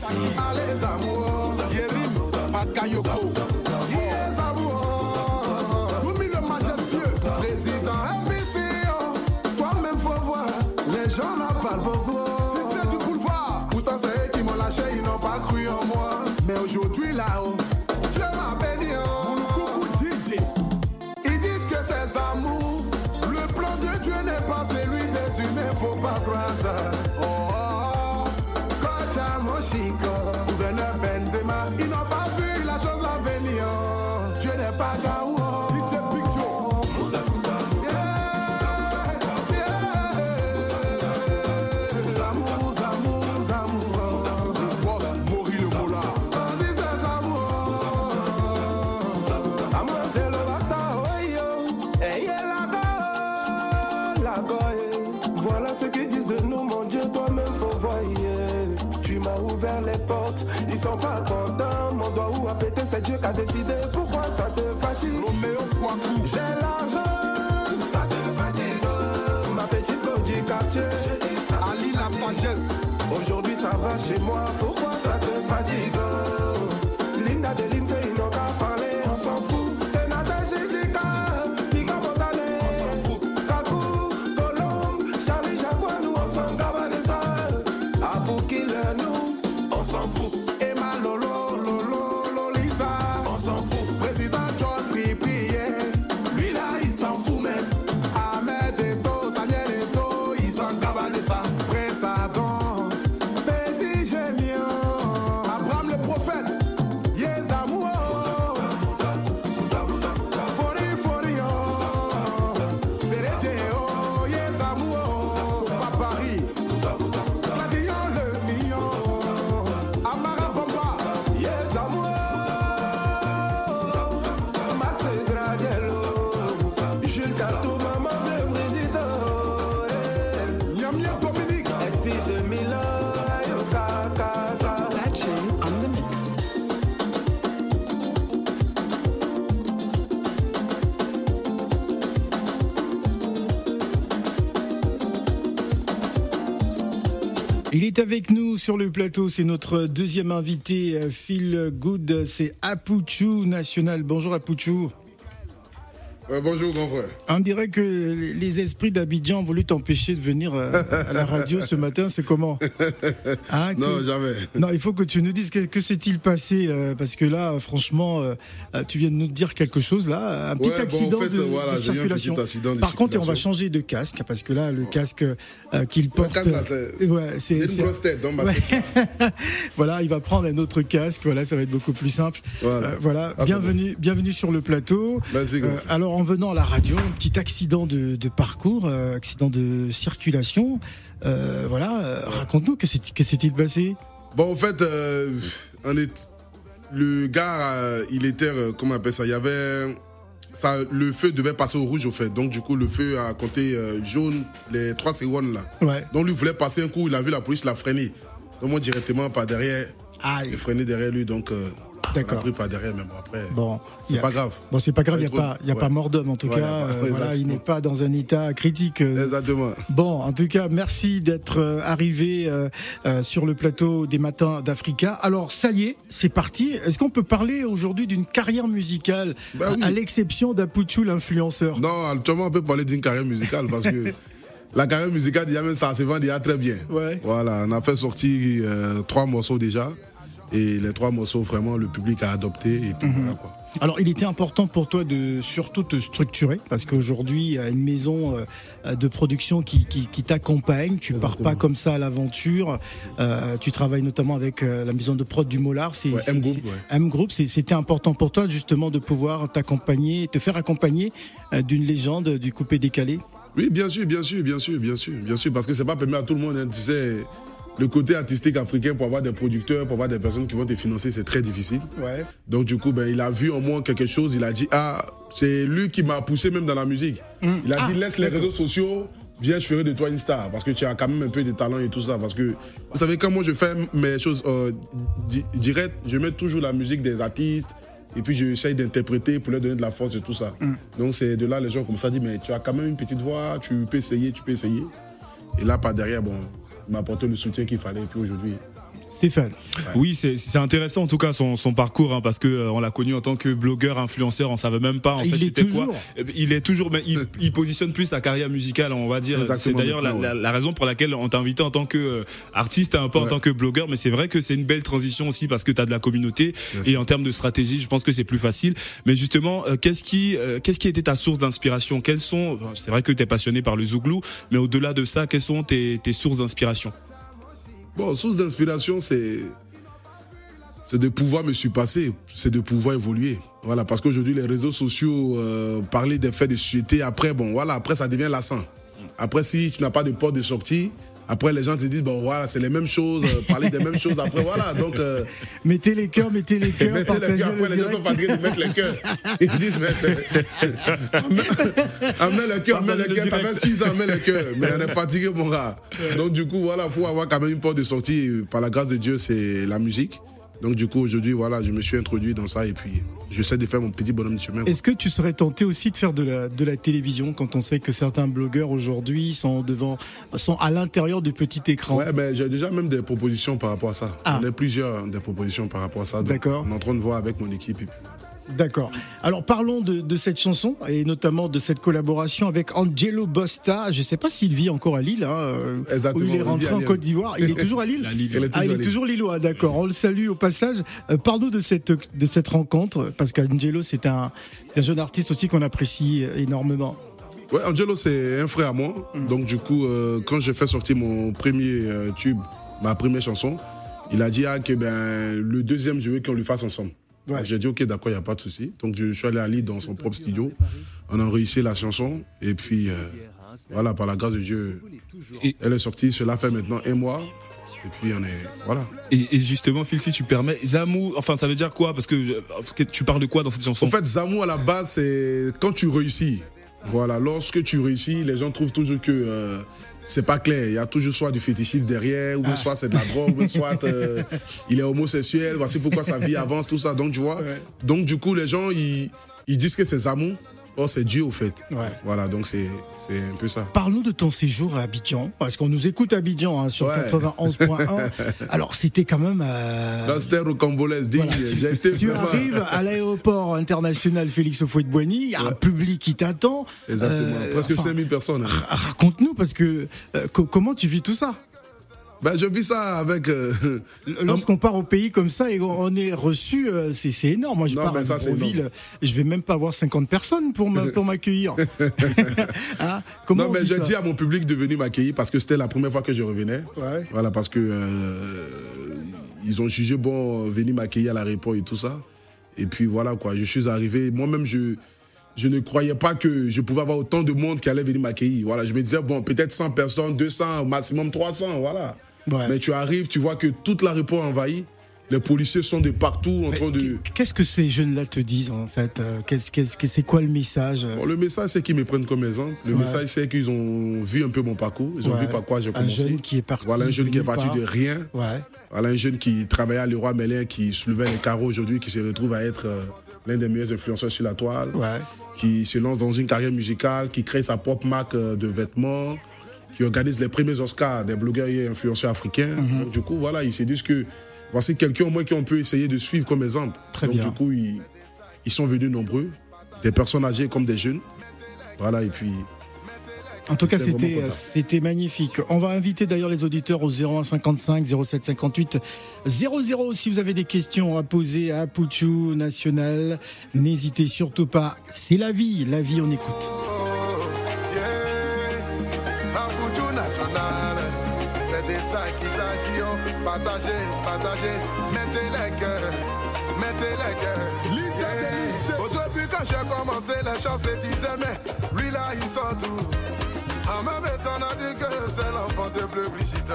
Merci. Amours, amours. Toi-même, faut voir, les gens n'en parlent beaucoup. Si c'est du boulevard, pourtant c'est eux qui m'ont lâché, ils n'ont pas cru en moi. Mais aujourd'hui, là-haut, je m'appelle. Coucou DJ. Ils disent que c'est amour. Le plan de Dieu n'est pas celui des humains, faut pas croire ça. Oh, oh, oh. Chico, Werner Benzema, in a J'ai l'argent, ça te fatigue. Ma petite go du quartier, Ali la sagesse. aujourd'hui ça va chez moi. Avec nous sur le plateau, c'est notre deuxième invité, euh, Phil Good, c'est Apuchu National. Bonjour Apuchu. Euh, bonjour, grand frère. On dirait que les esprits d'Abidjan ont voulu t'empêcher de venir euh, à la radio ce matin, c'est comment Hein, que- Non, jamais. Non, il faut que tu nous dises que, que s'est-il passé euh, parce que là, franchement, euh, tu viens de nous dire quelque chose là, un petit Ouais, bon, en accident fait, de, voilà, de j'ai eu un circulation. petit accident de Par contre, on va changer de casque parce que là, le casque euh, qu'il porte, casque, c'est- ouais, une grosse tête dans ma Ouais. tête. voilà, il va prendre un autre casque. Voilà, ça va être beaucoup plus simple. Voilà. Voilà. Ah, bienvenue, bienvenue sur le plateau. Merci, grand frère. alors, en venant à la radio, un petit accident de, de parcours, euh, accident de circulation. Euh, voilà, euh, raconte-nous que s'est-il passé? Bon, en fait, on est... le gars, il était, comment on appelle ça? Il y avait. Ça, le feu devait passer au rouge, au fait. Donc, du coup, le feu a compté euh, jaune les 3 secondes là. Ouais. Donc, lui voulait passer un coup, il a vu la police, l'a freiné. Donc, moi, directement par derrière, Aïe. j'ai freiné derrière lui. Donc, euh, D'accord. l'a pris par derrière, mais bon, après. Bon, C'est a- pas grave. Bon, c'est pas grave, il n'y a pas, y a ouais. pas mort d'homme en tout Ouais, cas. pas- euh, voilà, il n'est pas dans un état critique. euh, Exactement. Bon, en tout cas, merci d'être euh, arrivé euh, sur le plateau des matins d'Africa. Alors, ça y est, c'est parti. Est-ce qu'on peut parler aujourd'hui d'une carrière musicale, Bah à- l'exception d'Apuchu, l'influenceur? Non, actuellement, on peut parler d'une carrière musicale parce que la carrière musicale, déjà même ça se vend déjà très bien. Ouais. Voilà, on a fait sortir euh, trois morceaux déjà. Et les trois morceaux, vraiment, le public a adopté. Et puis voilà quoi. Alors, il était important pour toi de surtout te structurer parce qu'aujourd'hui, il y a une maison euh, de production qui, qui, qui t'accompagne. Tu pars pas comme ça à l'aventure. Euh, tu travailles notamment avec euh, la maison de prod du Mollard. C'est Ouais, M Group. M Group, c'était important pour toi justement de pouvoir t'accompagner, te faire accompagner d'une légende du coupé décalé. Oui, bien sûr, bien sûr, bien sûr, bien sûr, bien sûr, parce que c'est pas permis à tout le monde. hein, tu sais, le côté artistique africain pour avoir des producteurs, pour avoir des personnes qui vont te financer, c'est très difficile. Ouais. Donc du coup, ben, il a vu en moi quelque chose. Il a dit ah, c'est lui qui m'a poussé même dans la musique. Il a Ah, dit laisse les réseaux sociaux. Viens, je ferai de toi une star parce que tu as quand même un peu de talent et tout ça. Parce que vous savez, quand moi je fais mes choses euh, di- direct, je mets toujours la musique des artistes et puis j'essaye d'interpréter pour leur donner de la force et tout ça. Donc c'est de là les gens comme ça disent mais tu as quand même une petite voix, tu peux essayer, tu peux essayer. Et là par derrière, bon, il m'a apporté le soutien qu'il fallait et puis aujourd'hui. Stéphane. Oui, c'est intéressant en tout cas son, son parcours hein, parce que euh, on l'a connu en tant que blogueur, influenceur, on savait même pas en Il fait c'était quoi. Eh ben, Il est toujours, mais il, il positionne plus sa carrière musicale, on va dire. C'est d'ailleurs la, la, la raison pour laquelle on t'a invité en tant que euh, artiste, un peu en tant que blogueur, mais c'est vrai que c'est une belle transition aussi parce que tu as de la communauté Bien et sûr. en termes de stratégie, je pense que c'est plus facile. Mais justement, euh, qu'est-ce qui, euh, qu'est-ce qui était ta source d'inspiration? Quelles sont, enfin, c'est vrai que tu es passionné par le zouglou, mais au-delà de ça, quelles sont tes, tes sources d'inspiration? Bon, source d'inspiration, c'est c'est de pouvoir me surpasser, c'est de pouvoir évoluer. Voilà, parce qu'aujourd'hui, les réseaux sociaux, euh, parler des faits de société, après, bon, voilà, après, ça devient lassant. Après, si tu n'as pas de porte de sortie, après, les gens te disent, bon, voilà, c'est les mêmes choses, euh, parler des mêmes choses, après, voilà. Donc, euh, Mettez les cœurs, mettez les cœurs, mettez les cœurs, le après, les gens sont fatigués de mettre les cœurs. Ils disent, mais Amène le cœur, amène le cœur, t'avais 6 ans, amène le cœur. Mais on est fatigué, mon gars. Donc, du coup, voilà, il faut avoir quand même une porte de sortie. Par la grâce de Dieu, c'est la musique. Donc, du coup, aujourd'hui, voilà, je me suis introduit dans ça et puis j'essaie de faire mon petit bonhomme de chemin. Est-ce que tu serais tenté aussi de faire de la, de la télévision quand on sait que certains blogueurs aujourd'hui sont devant, sont à l'intérieur du petit écran Ouais, mais j'ai déjà même des propositions par rapport à ça. Ah. J'en ai plusieurs des propositions par rapport à ça. D'accord. On est en train de voir avec mon équipe. et puis- D'accord. Alors parlons de, de cette chanson et notamment de cette collaboration avec Angelo Bosta. Je ne sais pas s'il vit encore à Lille, hein, euh, Exactement, où il est rentré en Lille. Côte d'Ivoire. Il est toujours à Lille. Lille. Ah, il toujours est toujours lillois, d'accord. On le salue au passage. Euh, Parle-nous de cette, de cette rencontre, parce qu'Angelo, c'est un, un jeune artiste aussi qu'on apprécie énormément. Ouais, Angelo, c'est un frère à moi. Donc, du coup, euh, quand j'ai fait sortir mon premier euh, tube, ma première chanson, il a dit ah, que ben, le deuxième, je veux qu'on le fasse ensemble. Ouais. J'ai dit ok, d'accord, il n'y a pas de souci. Donc, je suis allé à Lille dans son propre studio. On a réussi la chanson. Et puis, euh, voilà, par la grâce de Dieu, Et- elle est sortie. Cela fait maintenant un mois. Et puis, on est. Voilà. Et, et justement, Phil, si tu permets, Zamou, enfin, ça veut dire quoi? Parce que euh, parce que tu parles de quoi dans cette chanson? En fait, Zamou, à la base, c'est quand tu réussis. Voilà, lorsque tu réussis, les gens trouvent toujours que euh, c'est pas clair. Il y a toujours soit du fétichisme derrière, ou bien soit c'est de la drogue, ou bien soit euh, il est homosexuel. Voici pourquoi sa vie avance, tout ça. Donc, tu vois. Donc, du coup, les gens, ils, ils disent que c'est Zamou. Or, c'est Dieu, au fait. Ouais. Voilà, donc c'est un peu ça. Parle-nous de ton séjour à Abidjan, parce qu'on nous écoute à Abidjan hein, sur Ouais. 91.1. Alors c'était quand même. euh, c'était rocambolaise, digne. Voilà, tu, tu arrives à l'aéroport international Félix Houphouët-Boigny, il y a un public qui t'attend. Exactement. Euh, Presque enfin, 5000 personnes. hein. ra- Raconte-nous parce que euh, co- comment tu vis tout ça? Ben, je vis ça avec. euh, Lorsqu'on part au pays comme ça et on est reçu, euh, c'est énorme. Moi, je Non, pars ça, Libreville, énorme. je vais même pas avoir 50 personnes pour m'accueillir. Hein? Comment non, on mais j'ai dit à mon public de venir m'accueillir parce que c'était la première fois que je revenais. Ouais. Voilà, parce que euh, ils ont jugé bon euh, venir m'accueillir à l'aéroport et tout ça. Et puis voilà quoi, je suis arrivé. Moi-même, je, je ne croyais pas que je pouvais avoir autant de monde qui allait venir m'accueillir. Voilà, je me disais, bon, peut-être 100 personnes, 200, au maximum 300, voilà. Ouais. Mais tu arrives, tu vois que toute l'aéroport est envahi. Les policiers sont de partout en train de. Qu'est-ce que ces jeunes-là te disent en fait Euh, Qu'est-ce, qu'est-ce que c'est quoi le message Bon, le message, c'est qu'ils me prennent comme exemple. Le Ouais. message, c'est qu'ils ont vu un peu mon parcours. Ils ont Ouais. vu par quoi j'ai Un commencé. jeune qui est parti. Voilà, un jeune qui est parti part. de rien. Ouais. Voilà un jeune qui travaillait à Leroy Merlin, qui soulevait les carreaux aujourd'hui, qui se retrouve à être euh, l'un des meilleurs influenceurs sur la toile, Ouais. qui se lance dans une carrière musicale, qui crée sa propre marque euh, de vêtements, qui organise les premiers Oscars des blogueurs et influenceurs africains. Mhm. Donc, du coup, voilà, ils se disent que voici quelqu'un au moins qu'on peut essayer de suivre comme exemple. Très Donc bien. du coup, ils, ils sont venus nombreux, des personnes âgées comme des jeunes. Voilà, et puis En tout cas, C'était c'était magnifique. On va inviter d'ailleurs les auditeurs au 01 55 07 58 00 si vous avez des questions à poser à Pouchou National. N'hésitez surtout pas. C'est la vie, la vie, on écoute. Partagez, partagez, mettez les cœurs, mettez les cœurs. Yeah. Au début, quand j'ai commencé, les gens se disaient, mais lui là, il sort tout. En même temps, on a dit que c'est l'enfant de Bleu Brigitte.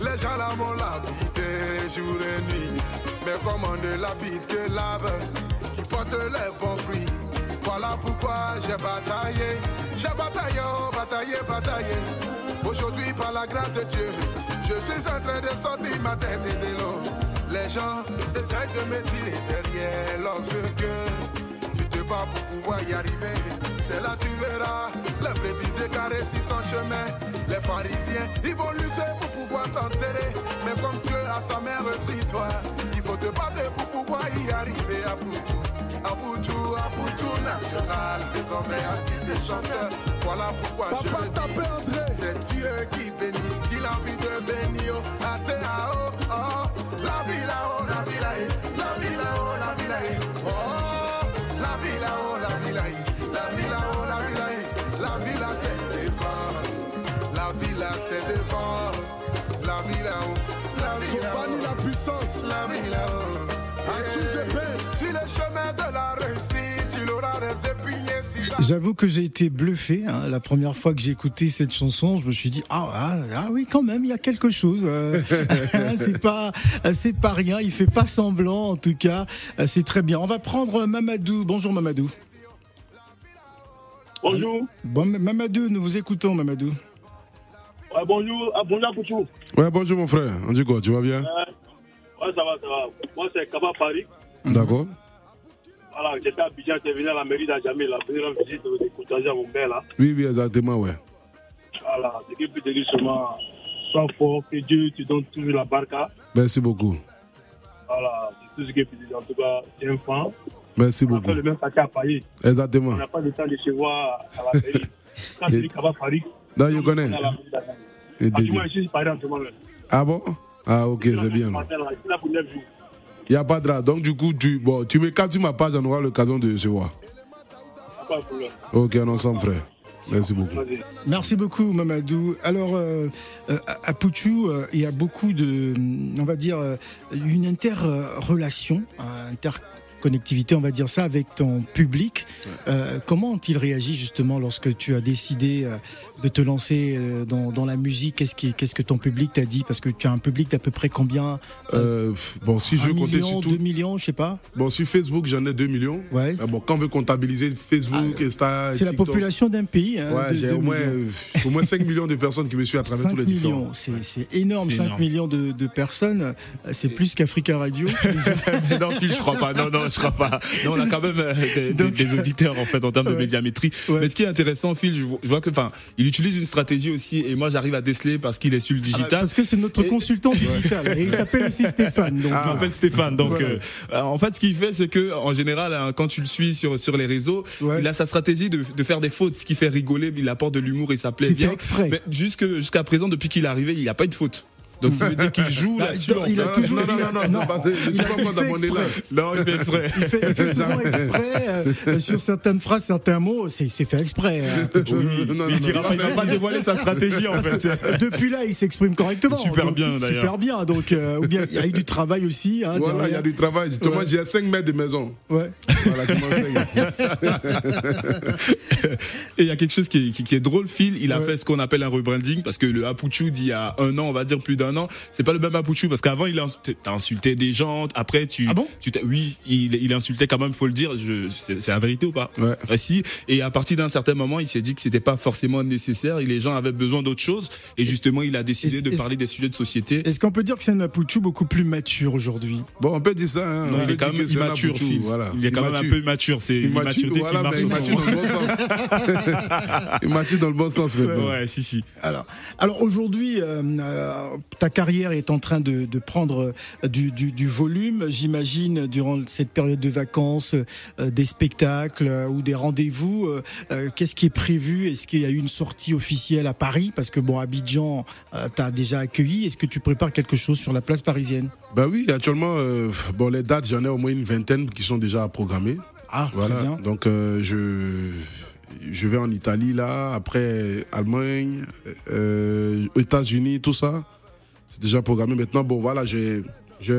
Les gens là m'ont l'habité jour et nuit. Mais comment ne l'habite que l'arbre qui porte les bons fruits? Voilà pourquoi j'ai bataillé. J'ai bataillé, oh, bataillé, bataillé. Aujourd'hui, par la grâce de Dieu, je suis en train de sortir ma tête de l'eau. Les gens essayent de me tirer derrière lorsque tu te bats pour pouvoir y arriver. C'est là tu verras les brebis égarées sur ton chemin. Les pharisiens, ils vont lutter pour pouvoir t'enterrer. Mais comme Dieu a sa mère sur toi, il faut te battre pour pouvoir y arriver à Poutou. À Poutou national, désormais artiste et chanteur. Voilà pourquoi je Papa le perdre. C'est Dieu qui bénit, qui a envie de bénir. Haut, oh, la vie là-haut, la vie là-haut, la vie là-haut, la vie là-haut. Oh, la vie là-haut, la vie là-haut, la vie là-haut, la vie là-haut. La vie là, c'est devant. La vie là, c'est devant. La vie là-haut, la vie là-haut. la puissance. La vie là-haut. J'avoue que j'ai été bluffé. hein. La première fois que j'ai écouté cette chanson, je me suis dit ah, ah, ah oui quand même il y a quelque chose. euh, c'est pas c'est pas rien. Il fait pas semblant en tout cas. Euh, C'est très bien. On va prendre Mamadou. Bonjour Mamadou. Bonjour. Bon Mamadou, nous vous écoutons Mamadou. Ouais, bonjour. Ah, bonjour, Kouchou. Ouais, bonjour mon frère. On dit quoi Tu vas bien? Ouais, ça va, ça va. Moi, c'est Kaba Paris. D'accord. Voilà, j'étais à Abidjan, j'étais venu à la mairie d'Adjamé, là, venir en visite de découtager à mon père, là. Oui, oui, exactement, ouais. Voilà, ce qui peut te dire seulement, sois fort, que Dieu te donne toujours la barca. Merci beaucoup. Voilà, c'est tout ce que je peux dire. En tout cas, c'est un fan. Merci On a beaucoup. fait le même paquet à Paris. Exactement. On n'a pas le temps de se voir à la mairie. Quand tu dis Kaba Paris, Non, je connais. on Ah, Dédé. moins, je suis Paris en ce moment. là. Ah bon? Ah ok, c'est bien. Je suis là pour 9 jours. Il n'y a pas de drap. Donc du coup, tu, bon, tu me captes sur ma page, on aura l'occasion de se voir. Ok, on ensemble, frère. Merci beaucoup. Merci beaucoup Mamadou. Alors euh, euh, à Pouchou, euh, il y a beaucoup de, on va dire, une interrelation, euh, interconnectivité, on va dire ça, avec ton public. Euh, comment ont-ils réagi justement lorsque tu as décidé euh, de te lancer euh, dans, dans la musique? Qu'est-ce qui, qu'est-ce que ton public t'a dit? Parce que tu as un public d'à peu près combien Euh, bon, si je comptais million, sur tout. deux millions, je sais pas. Bon, sur Facebook, j'en ai 2 millions. Ouais. Ah bon, quand on veut comptabiliser Facebook, Insta, C'est la population d'un pays. hein, Ouais, de- j'ai au moins, euh, au moins 5 millions de personnes qui me suivent à travers 5 tous les différents. millions, c'est c'est énorme, C'est 5 énorme. millions de, de personnes, c'est plus qu'Africa Radio. non, je crois pas. Non, non, je crois pas. Non, on a quand même euh, des, des- Donc- des auditeurs en fait en termes de médiamétrie. Ouais. Mais ce qui est intéressant, Phil, je, vois- je vois que, enfin, il utilise une stratégie aussi, et moi j'arrive à déceler parce qu'il est sur le digital. Parce que c'est notre Et- consultant digital et il s'appelle aussi Stéphane. Donc, Je m'appelle Stéphane. Donc, Voilà. euh, euh, en fait, ce qu'il fait, c'est que, en général, hein, quand tu le suis sur sur les réseaux, Ouais. il a sa stratégie de, de faire des fautes, ce qui fait rigoler. Il apporte de l'humour et ça plaît bien. fait exprès. Mais jusque jusqu'à présent, depuis qu'il est arrivé, il n'a pas eu de faute. Donc, ça veut dire qu'il joue Bah, là-dessus. il a toujours- non, non, non, non, Non, c'est pas- il il fait dans mon élan. Non, il fait exprès. il fait, il fait souvent exprès euh, sur certaines phrases, certains mots. C'est fait exprès. hein, Pouchou. Non, non, il dira non, pas, il va pas dévoiler sa stratégie en fait. Depuis là, il s'exprime correctement. Super Donc, bien, d'ailleurs. Super bien. Donc, euh, ou bien il y a eu du travail aussi. Hein, Voilà, il y a du travail. Justement, Ouais. j'ai 5 mètres de maison. Ouais. Voilà, comment c'est Et il y a quelque chose qui est, qui, qui est drôle, Phil. Il a Ouais. fait ce qu'on appelle un rebranding parce que le Apuchu d'il y a un an, on va dire plus d'un an, c'est pas le même Apuchu parce qu'avant il a t'as insulté des gens. Après tu, Ah bon? tu oui, il, il insultait quand même, faut le dire. Je, c'est, la vérité ou pas? Ouais. Ah, si. Et à partir d'un certain moment, il s'est dit que c'était pas forcément nécessaire et les gens avaient besoin d'autre chose. Et justement, il a décidé de parler des sujets de société. Est-ce qu'on peut dire que c'est un Pouchou beaucoup plus mature aujourd'hui? Bon, on peut dire ça. Hein. Non, on il est quand même immature. Voilà. Il est quand même un peu immature. C'est l'immaturité voilà, qui marche immature dans le bon sens. immature dans le bon sens maintenant. Ouais, si, si. Alors, alors aujourd'hui, euh, euh, ta carrière est en train de, de prendre euh, du, du, du volume, j'imagine, durant cette période de vacances, euh, des spectacles euh, ou des rendez-vous. Qu'est-ce qui est prévu? Est-ce qu'il y a eu une sortie officielle à Paris? Parce que bon, Abidjan, t'as déjà accueilli. Est-ce que tu prépares quelque chose sur la place parisienne? Bah oui, actuellement, bon, les dates, j'en ai au moins une vingtaine qui sont déjà programmées. Ah, Voilà. très bien. Donc, je, je vais en Italie, là, après Allemagne, euh, États-Unis, tout ça. C'est déjà programmé. Maintenant, bon, voilà, j'ai,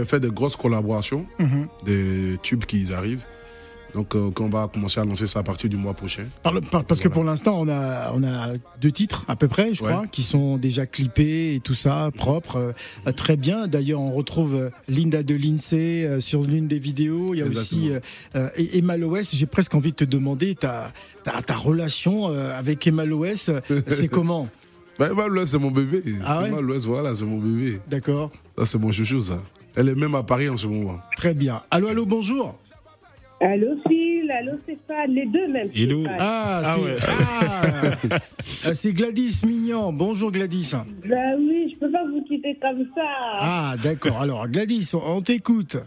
fait des grosses collaborations, Mhm. des tubes qui arrivent. Donc, euh, qu'on va commencer à lancer ça à partir du mois prochain. Par le- par- parce que pour l'instant, on a, on a deux titres à peu près, je Ouais. crois, qui sont déjà clippés et tout ça, propre, euh, euh, très bien. D'ailleurs, on retrouve euh, Linda de Lindsay euh, sur l'une des vidéos. Il y a aussi et- Emma Loès. J'ai presque envie de te demander ta, ta, ta relation avec Emma Loès, c'est comment? Bah, Louest, c'est mon bébé. Ah ouais? Emma Louest, voilà, c'est mon bébé. D'accord, Ça, c'est mon chouchou, ça. Elle est même à Paris en ce moment. très bien. Allô, allô, bonjour. Allô Phil, allô Stéphane, les deux même. Hello. Ah, Ah c'est ouais. ah, euh, c'est Gladys Mignon. Bonjour Gladys. Bah oui, je peux pas vous quitter comme ça. Ah, d'accord. Alors, Gladys, on t'écoute.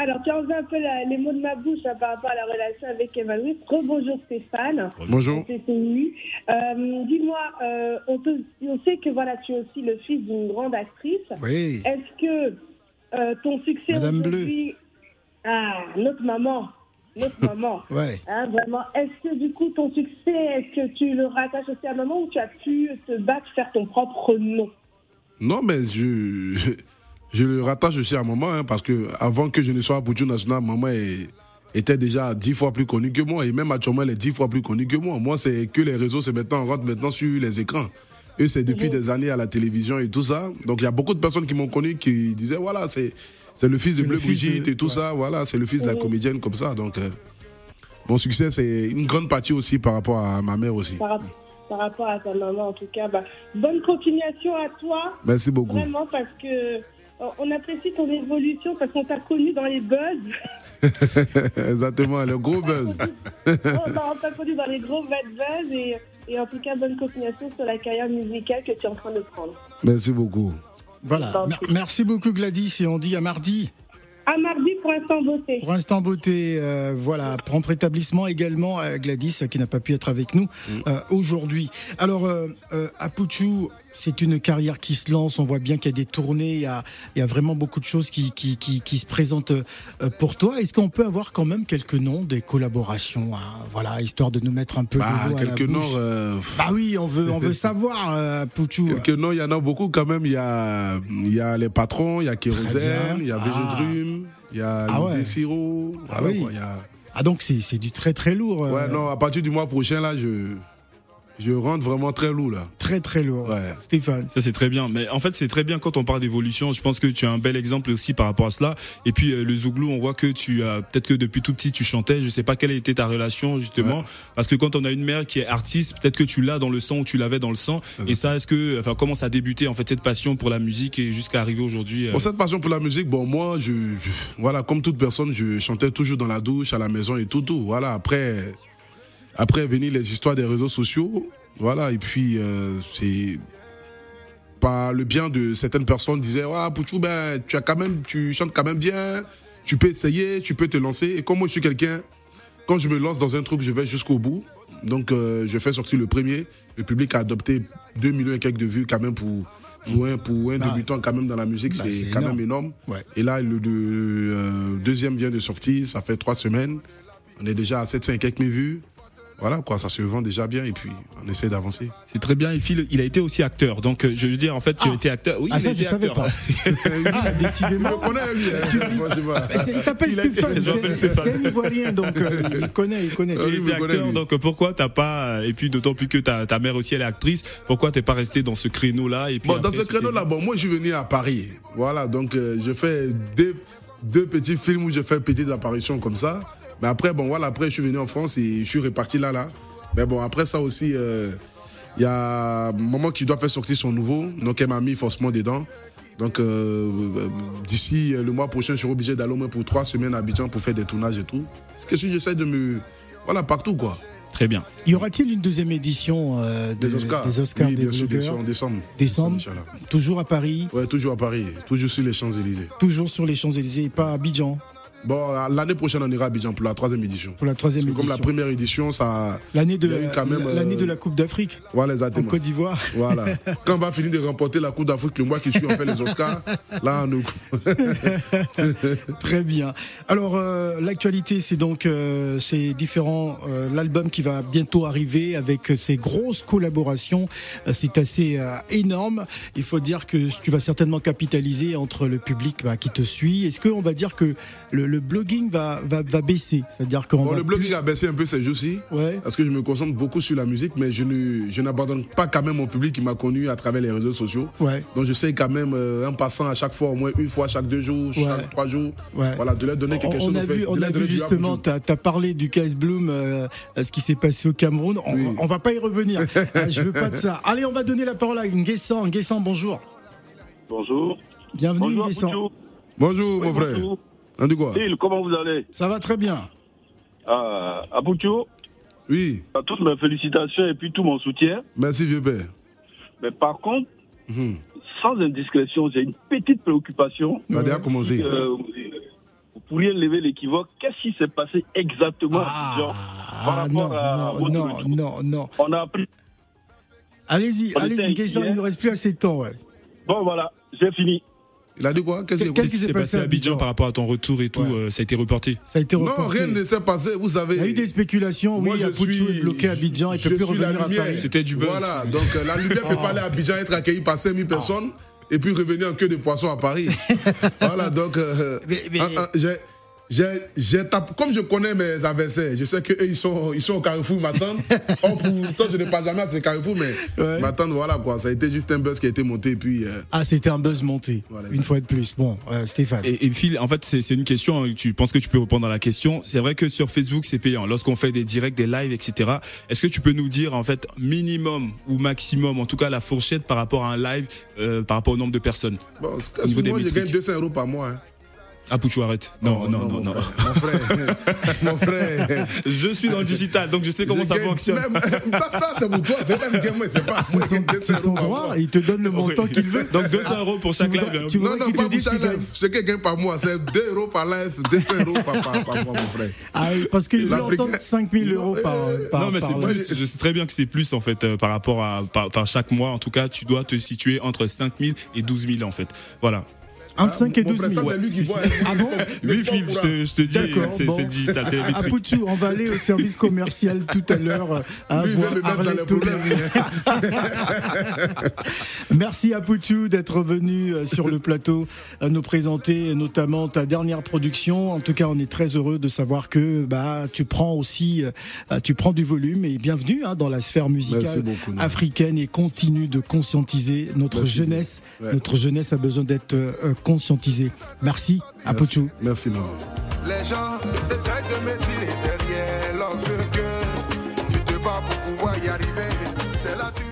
Alors, tu as enlevé un peu la- les mots de ma bouche hein, par rapport à la relation avec Emmanuel. Rebonjour Stéphane. Bonjour. Euh, Dis-moi, euh, on, sait que voilà, tu es aussi le fils d'une grande actrice. Oui. Est-ce que euh, ton succès Madame Bleu. Ah, notre maman. Notre maman. Ouais. Hein, vraiment. Est-ce que du coup, ton succès, est-ce que tu le rattaches aussi à maman ou tu as pu te battre, faire ton propre nom? Non, mais je, je le rattache aussi à maman, hein, parce que avant que je ne sois à Boutou National, maman est- était déjà dix fois plus connue que moi, et même actuellement, elle est dix fois plus connue que moi. Moi, c'est que les réseaux, c'est maintenant, on rentre maintenant sur les écrans. Et c'est depuis des années à la télévision et tout ça. Donc, il y a beaucoup de personnes qui m'ont connu qui disaient, voilà, c'est, c'est le fils de Bleu Brigitte de- et tout ouais. ça. Voilà, c'est le fils de la comédienne comme ça. Donc, euh, mon succès, c'est une grande partie aussi par rapport à ma mère aussi. par, rap- par rapport à ta maman En tout cas, bah, bonne continuation à toi, Merci beaucoup. vraiment, parce que on apprécie ton évolution, parce qu'on t'a connu dans les buzz. Exactement, le gros buzz. on t'a on t'a connu dans les gros bad buzz, et, et en tout cas, bonne continuation sur la carrière musicale que tu es en train de prendre. Merci beaucoup. Voilà. Mer- Merci beaucoup, Gladys, et on dit à mardi. À mardi pour Instant Beauté. Pour Instant Beauté, euh, voilà, prompt rétablissement également à Gladys, euh, qui n'a pas pu être avec nous euh, aujourd'hui. Alors, euh, euh, à Puchu, c'est une carrière qui se lance, on voit bien qu'il y a des tournées, il y a, il y a vraiment beaucoup de choses qui, qui, qui, qui se présentent euh, pour toi. Est-ce qu'on peut avoir quand même quelques noms des collaborations hein, Voilà, histoire de nous mettre un peu Bah, l'eau à la quelques noms. euh, Bah oui, on veut, on veut savoir, euh, Puchu. Quelques noms, il y en a beaucoup quand même. Il y a, il y a les patrons, il y a. Kérosène, il y a Ah. Il y a Ah ouais. Siro. Ah voilà oui. quoi, il y a- Ah donc c'est c'est du très très lourd. euh, Ouais, non, à partir du mois prochain, là, je, je rentre vraiment très lourd, là. Très très lourd. Ouais. Stéphane. Ça c'est très bien, mais en fait c'est très bien quand on parle d'évolution. Je pense que tu as un bel exemple aussi par rapport à cela. Et puis euh, le Zouglou, on voit que tu as peut-être que depuis tout petit tu chantais. Je sais pas quelle était ta relation justement, parce que quand on a une mère qui est artiste, peut-être que tu l'as dans le sang ou tu l'avais dans le sang. Et ça, est-ce que, enfin, comment ça a débuté en fait cette passion pour la musique et jusqu'à arriver aujourd'hui euh, Bon, cette passion pour la musique, bon, moi, je, je- voilà, comme toute personne, je chantais toujours dans la douche, à la maison et tout, tout. Voilà, après, après, venir les histoires des réseaux sociaux, voilà, et puis, euh, c'est, par le bien de certaines personnes disaient, voilà, Pouchou, ben, tu as quand même, tu chantes quand même bien, tu peux essayer, tu peux te lancer. Et comme moi, je suis quelqu'un, quand je me lance dans un truc, je vais jusqu'au bout. Donc, euh, je fais sortir le premier. Le public a adopté 2 millions et quelques de vues quand même pour, pour un, pour un Ah. débutant quand même dans la musique. Bah, c'est quand énorme. même énorme. Ouais. Et là, le de- euh, deuxième vient de sortir, ça fait trois semaines. On est déjà à 700 et quelques vues. Voilà, quoi, ça se vend déjà bien et puis on essaie d'avancer. C'est très bien. Et Phil, il a été aussi acteur. Donc euh, je veux dire, en fait, tu Ah. as été acteur. Oui, Ah, il ça, a je été savais acteur. pas. Ah, décidément. hein. Il s'appelle Stéphane, c'est- un Ivoirien, donc euh, il connaît, il connaît. Ah oui, Il était acteur, lui. donc pourquoi t'as pas et puis d'autant plus que ta, ta mère aussi elle est actrice, pourquoi t'es pas resté dans ce créneau là et puis Bon, après, dans ce créneau-là, bon, moi, je suis venu à Paris. Voilà, donc euh, je fais deux, deux petits films où je fais petites apparitions comme ça. Mais après, bon, voilà, après, je suis venu en France et je suis reparti là, là. Mais bon, après ça aussi, euh, il y a Maman qui doit faire sortir son nouveau. Donc, elle m'a mis forcément dedans. Donc, euh, euh, d'ici le mois prochain, je serai obligé d'aller au moins pour trois semaines à Abidjan pour faire des tournages et tout. C'est que si j'essaie de me. Voilà, partout, quoi. Très bien. Y aura-t-il une deuxième édition euh, de- Des Oscars. des, Oscars oui, des bien sûr, bien sûr, blogueurs en décembre. Décembre. Inch'Allah. Toujours à Paris, Ouais, toujours à Paris, toujours sur les Champs-Élysées. toujours sur les Champs-Élysées, et pas à Abidjan Bon, l'année prochaine, on ira à Abidjan pour la troisième édition. pour la troisième Parce que comme la édition. première édition, ça. L'année de, l'année euh, de la Coupe d'Afrique Voilà, en exactement. Côte d'Ivoire. Voilà. Quand on va finir de remporter la Coupe d'Afrique, le mois qui suit, on fait les Oscars. Là, on nous. Très bien. Alors euh, l'actualité, c'est donc euh, ces différents euh, l'album qui va bientôt arriver avec ces grosses collaborations. Euh, c'est assez euh, énorme. Il faut dire que tu vas certainement capitaliser entre le public bah, qui te suit. Est-ce qu'on va dire que le, le blogging va va, va baisser C'est-à-dire qu'on Bon, va le blogging plus- a baissé un peu ces jours-ci. Ouais. Parce que je me concentre beaucoup sur la musique, mais je ne, je n'abandonne pas quand même mon public qui m'a connu à travers les réseaux sociaux. Ouais. Donc j'essaie quand même, euh, en passant à chaque fois, au moins une fois chaque deux jours, Ouais. chaque trois jours, Ouais. voilà, de leur donner quelque On, chose. on a fait- vu, on a vu justement, tu as, parlé du KS Bloom, euh, ce qui s'est passé au Cameroun. On, Oui. on va pas y revenir. Euh, Je veux pas de ça. Allez, on va donner la parole à Nguessan. Nguessan, bonjour. Bonjour. Bienvenue, Bonjour, Nguessan. Bonjour, Oui, mon frère. bonjour. Phil, comment vous allez? Ça va très bien. Ah, À Pouchou, Oui, à toutes mes félicitations et puis tout mon soutien. merci, vieux père. Mais par contre, Mhm. Sans indiscrétion, j'ai une petite préoccupation. Ça a déjà commencé. Euh, vous pourriez lever l'équivoque. Qu'est-ce qui s'est passé exactement par Ah, rapport non, à non, votre non, non, non. On a appris. Allez-y, allez-y, une question, il ne reste plus assez de temps, ouais. Bon, voilà, j'ai fini. Il a dit quoi? Qu'est-ce qui s'est passé passé à Abidjan par rapport à ton retour et tout Ouais. euh, Ça a été reporté. Ça a été Non, reporté. rien ne s'est passé. Vous savez. Il y a eu des spéculations, Moi, oui, je Apoutou suis- est bloqué à Abidjan, il je peut plus revenir à lumière. Paris. C'était du buzz. Voilà, donc euh, la lumière peut pas aller à Abidjan, être accueilli par 5000 personnes et puis revenir en queue de poisson à Paris. voilà, donc euh, Mais- mais- j'ai- j'ai- j'ai tapé- comme je connais mes adversaires, je sais qu'eux, ils sont, ils sont au carrefour, ils m'attendent. Or, pourtant, je ne passe jamais à ce carrefour, mais Ouais. ils m'attendent, voilà quoi. Ça a été juste un buzz qui a été monté, et puis. euh, Ah, c'était un buzz monté, Voilà, une fois de plus. Bon, euh, Stéphane. Et, et Phil, en fait, c'est c'est une question. hein, Tu penses que tu peux répondre à la question. C'est vrai que sur Facebook, c'est payant. Lorsqu'on fait des directs, des lives, etc. Est-ce que tu peux nous dire, en fait, minimum ou maximum, en tout cas, la fourchette par rapport à un live, euh, par rapport au nombre de personnes Bon, Au niveau des moi, je gagne métriques? 200 euros par mois. hein. Ah, Pouchou, arrête. Non, Oh, non, non, mon non. frère, Mon frère, mon frère. Je suis dans le digital, donc je sais comment Je ça gagne fonctionne. même- ça, ça, c'est pour toi, c'est pas moi, c'est pas C'est son, c'est son droit, il te donne le montant Oui. qu'il veut. Donc 200 euros pour chaque live. hein. tu Non, non, qu'il pas pour chaque qu'il live. Ce que gagne par mois, c'est 2 euros par live, 200 euros par, par, par mois, mon frère. Ah, oui, parce qu'il veut entendre 5000 euros par, Euh, par non mais c'est plus. Je sais très bien que c'est plus en fait euh, par rapport à, enfin chaque mois en tout cas, tu dois te situer entre 5000 et 12 000 en fait. Voilà. Entre 5 et Mon 12 frère, 000. ça, c'est lui qui Si, voit. si. Ah bon Oui, Phil, je te, dis, D'accord, c'est digital, c'est. Poutou, on va aller au service commercial tout à l'heure. euh, À voir. Merci à Poutou d'être venu euh, sur le plateau à nous présenter notamment ta dernière production. En tout cas, on est très heureux de savoir que bah tu prends aussi euh, tu prends du volume et bienvenue hein, dans la sphère musicale beaucoup, africaine et continue de conscientiser notre Merci jeunesse. Ouais. Notre jeunesse a besoin d'être euh, conscientisée. Merci à Merci. Poutou. Merci, maman. Les gens essaient de me tirer derrière lorsque tu te bats pour pouvoir y arriver. C'est là que tu.